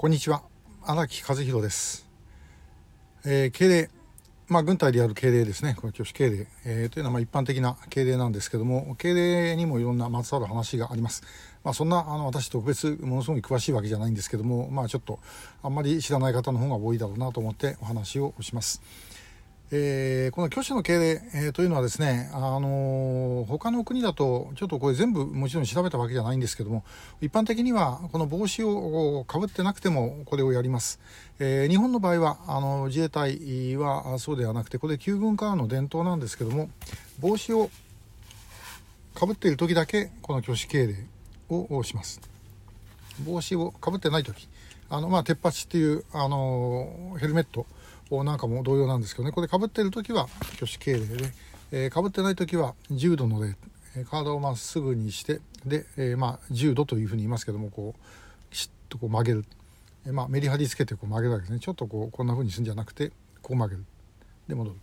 こんにちは。荒木和弘です、えー、敬礼まあ軍隊でやる敬礼ですね。この挙手敬礼、えー、というのはま一般的な敬礼なんですけども敬礼にもいろんなまつわる話があります。まあそんなあの私特別ものすごい詳しいわけじゃないんですけどもまあちょっとあんまり知らない方の方が多いだろうなと思ってお話をします。えー、この挙手の敬礼、えー、というのはですね、あのー、他の国だとちょっとこれ全部もちろん調べたわけじゃないんですけども一般的にはこの帽子をかぶってなくてもこれをやります、えー、日本の場合はあの自衛隊はそうではなくてこれ旧軍からの伝統なんですけども帽子をかぶっている時だけこの挙手敬礼をします。帽子をかぶってない時あのまあ鉄鉢っていうあのヘルメットなんかも同様なんですけどね。これかぶってる時は挙手敬礼で、えー、かぶってない時は10度の礼。体をまっすぐにしてで、えー、まあ10度というふうに言いますけどもこうしっとこう曲げる、えー、まあ、メリハリつけてこう曲げるわけですね。ちょっとこうこんなふうにするんじゃなくてこう曲げる。で戻る、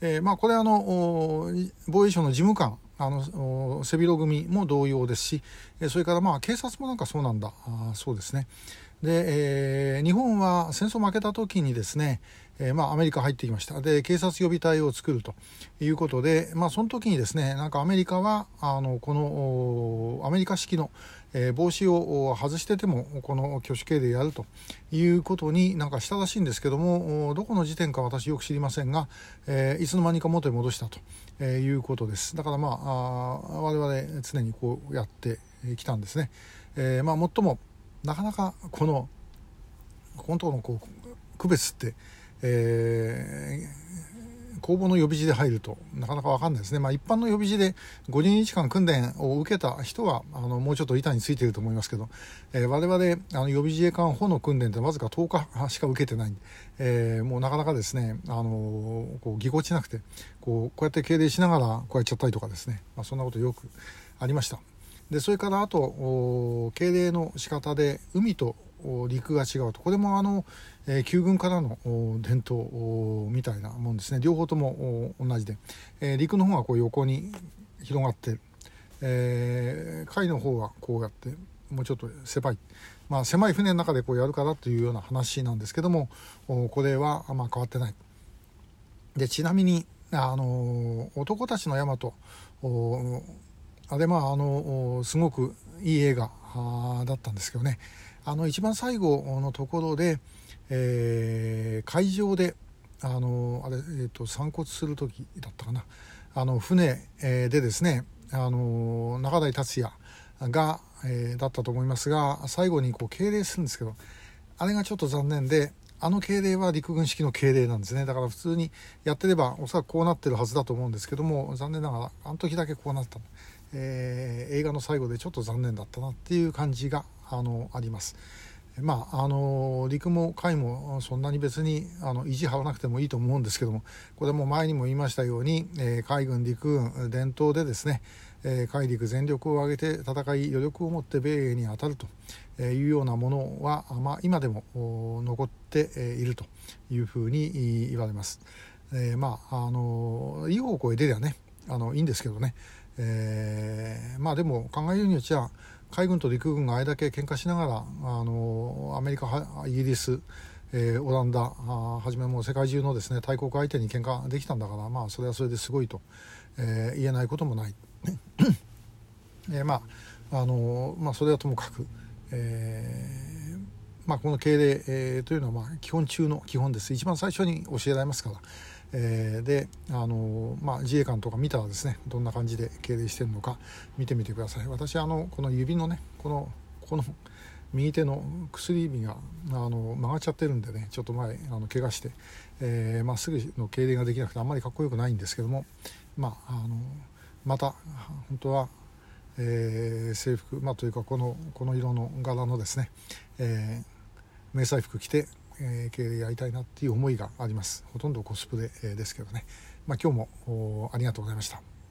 えー、まあこれあの防衛省の事務官あの背広組も同様ですしそれからまあ警察もなんかそうなんだ。そうですね。で、えー、日本は戦争負けた時にですね、えー、まあ、アメリカ入ってきました。で警察予備隊を作るということで、まあ、その時にですねなんかアメリカはあのこのアメリカ式の、えー、帽子を外しててもこの挙手刑でやるということになんかしたらしいんですけどもどこの時点か私よく知りませんが、えー、いつの間にか元に戻したと、いうことです。だからまああ我々常にこうやってきたんですね、えまあ、最もなかなかこの本当のこう区別って、えー、公募の予備時で入るとなかなか分かんないですね、まあ、一般の予備時で50日間訓練を受けた人はあのもうちょっと板についていると思いますけど、えー、我々あの予備自衛官補の訓練ってわずか10日しか受けてないんで、えー、もうなかなかですね、あのこうぎこちなくてこうこうやって敬礼しながらこうやっちゃったりとかですね、まあ、そんなことよくありました。でそれからあと敬礼の仕方で海と陸が違うと。これもあの、えー、旧軍からの伝統みたいなもんですね。両方とも同じで、えー、陸の方はこう横に広がって、え、海の方はこうやってもうちょっと狭い、まあ、狭い船の中でこうやるからというような話なんですけどもこれはあんま変わってない。でちなみにあの男たちの山とあれまああのすごくいい映画だったんですけどね。あの一番最後のところで、えー、海上であのあれ、えーと、散骨する時だったかな。あの船、でですねあの中台達也が、えー、だったと思いますが最後にこう敬礼するんですけどあれがちょっと残念であの敬礼は陸軍式の敬礼なんですね。だから普通にやってればおそらくこうなってるはずだと思うんですけども残念ながらあの時だけこうなった。えー、映画の最後でちょっと残念だったなっていう感じがあのあります。まあ、あの陸も海もそんなに別にあの意地張らなくてもいいと思うんですけどもこれも前にも言いましたように、えー、海軍陸軍伝統でですね、えー、海陸全力を挙げて戦い余力を持って米英に当たるというようなものは、まあ、今でも残っているというふうに言われます。えー、まああのいい方向へ出りゃねあのいいんですけどねえー、まあでも考えようによっちゃ海軍と陸軍があれだけ喧嘩しながらあのアメリカイギリス、えー、オランダはじめもう世界中のですね大国相手に喧嘩できたんだからまあそれはそれですごいと、えー、言えないこともない、えー、まああのまあそれはともかく、えーまあ、この敬礼、えー、というのはまあ基本中の基本です。一番最初に教えられますから。えー、であの、まあ、自衛官とか見たらですねどんな感じで敬礼してるのか見てみてください。私あのこの指のねこのこの右手の薬指があの曲がっちゃってるんでねちょっと前あの怪我して、えー、まあ、すぐの敬礼ができなくてあんまりかっこよくないんですけども、まあ、あのまた本当は、えー、制服、まあ、というかこのこの色の柄のですね、えー、迷彩服着てえー、経営やりたいなっていう思いがありますほとんどコスプレですけどね、まあ、今日もありがとうございました。